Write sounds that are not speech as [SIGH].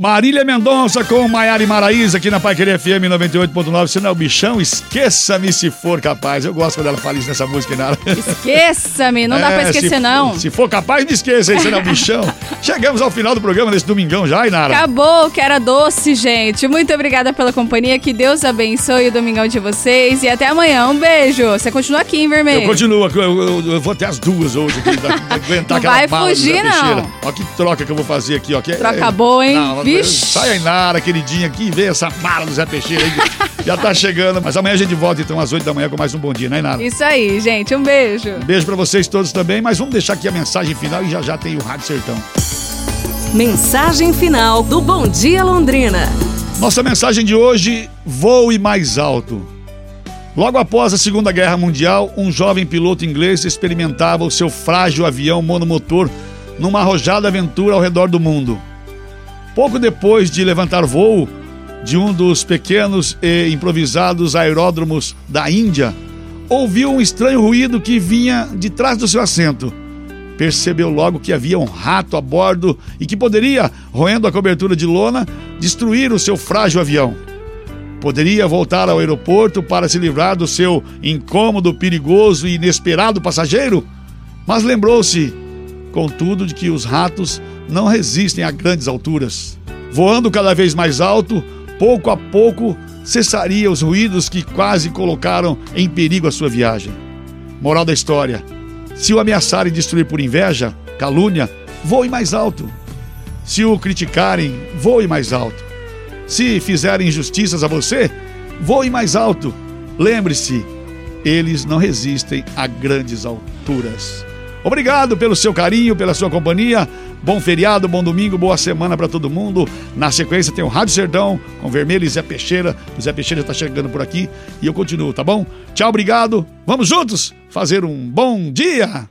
Marília Mendonça com Maiara e Maraíza aqui na Pai Querer FM 98.9. Se não é o bichão, esqueça-me se for capaz. Eu gosto quando ela fala isso nessa música, Nara. Esqueça-me, não é, dá pra [LAUGHS] esquecer, se, não. Se for capaz, me esqueça, se não é o bichão. [LAUGHS] Chegamos ao final do programa desse domingão já, Inara. Acabou, que era doce, gente. Muito obrigada pela companhia, que Deus abençoe o domingão de vocês e até amanhã. Um beijo. Você continua aqui, hein, Vermelho? Eu continuo, eu, eu, eu vou até as duas hoje aqui, [LAUGHS] aguentar não vai fugir, não. Olha que troca que eu vou fazer aqui, ó. Que, troca é, boa, hein? Não, Vixe. Sai aí, Nara, queridinha, aqui vê essa mala do Zé Peixeira aí. já tá chegando, mas amanhã a gente volta então às 8 da manhã com mais um bom dia, né, Nara? Isso aí, gente. Um beijo. Um beijo para vocês todos também, mas vamos deixar aqui a mensagem final e já já tem o Rádio Sertão. Mensagem final do Bom Dia Londrina. Nossa mensagem de hoje: voe mais alto. Logo após a Segunda Guerra Mundial, um jovem piloto inglês experimentava o seu frágil avião monomotor numa arrojada aventura ao redor do mundo. Pouco depois de levantar voo de um dos pequenos e improvisados aeródromos da Índia, ouviu um estranho ruído que vinha de trás do seu assento. Percebeu logo que havia um rato a bordo e que poderia, roendo a cobertura de lona, destruir o seu frágil avião. Poderia voltar ao aeroporto para se livrar do seu incômodo, perigoso e inesperado passageiro? Mas lembrou-se, contudo, de que os ratos não resistem a grandes alturas. Voando cada vez mais alto, pouco a pouco cessaria os ruídos que quase colocaram em perigo a sua viagem. Moral da história: se o ameaçarem destruir por inveja, calúnia, voe mais alto. Se o criticarem, voe mais alto. Se fizerem injustiças a você, voe mais alto. Lembre-se, eles não resistem a grandes alturas. Obrigado pelo seu carinho, pela sua companhia. Bom feriado, bom domingo, boa semana para todo mundo. Na sequência tem o Rádio Serdão com Vermelho e Zé Peixeira. O Zé Peixeira está chegando por aqui e eu continuo, tá bom? Tchau, obrigado. Vamos juntos fazer um bom dia.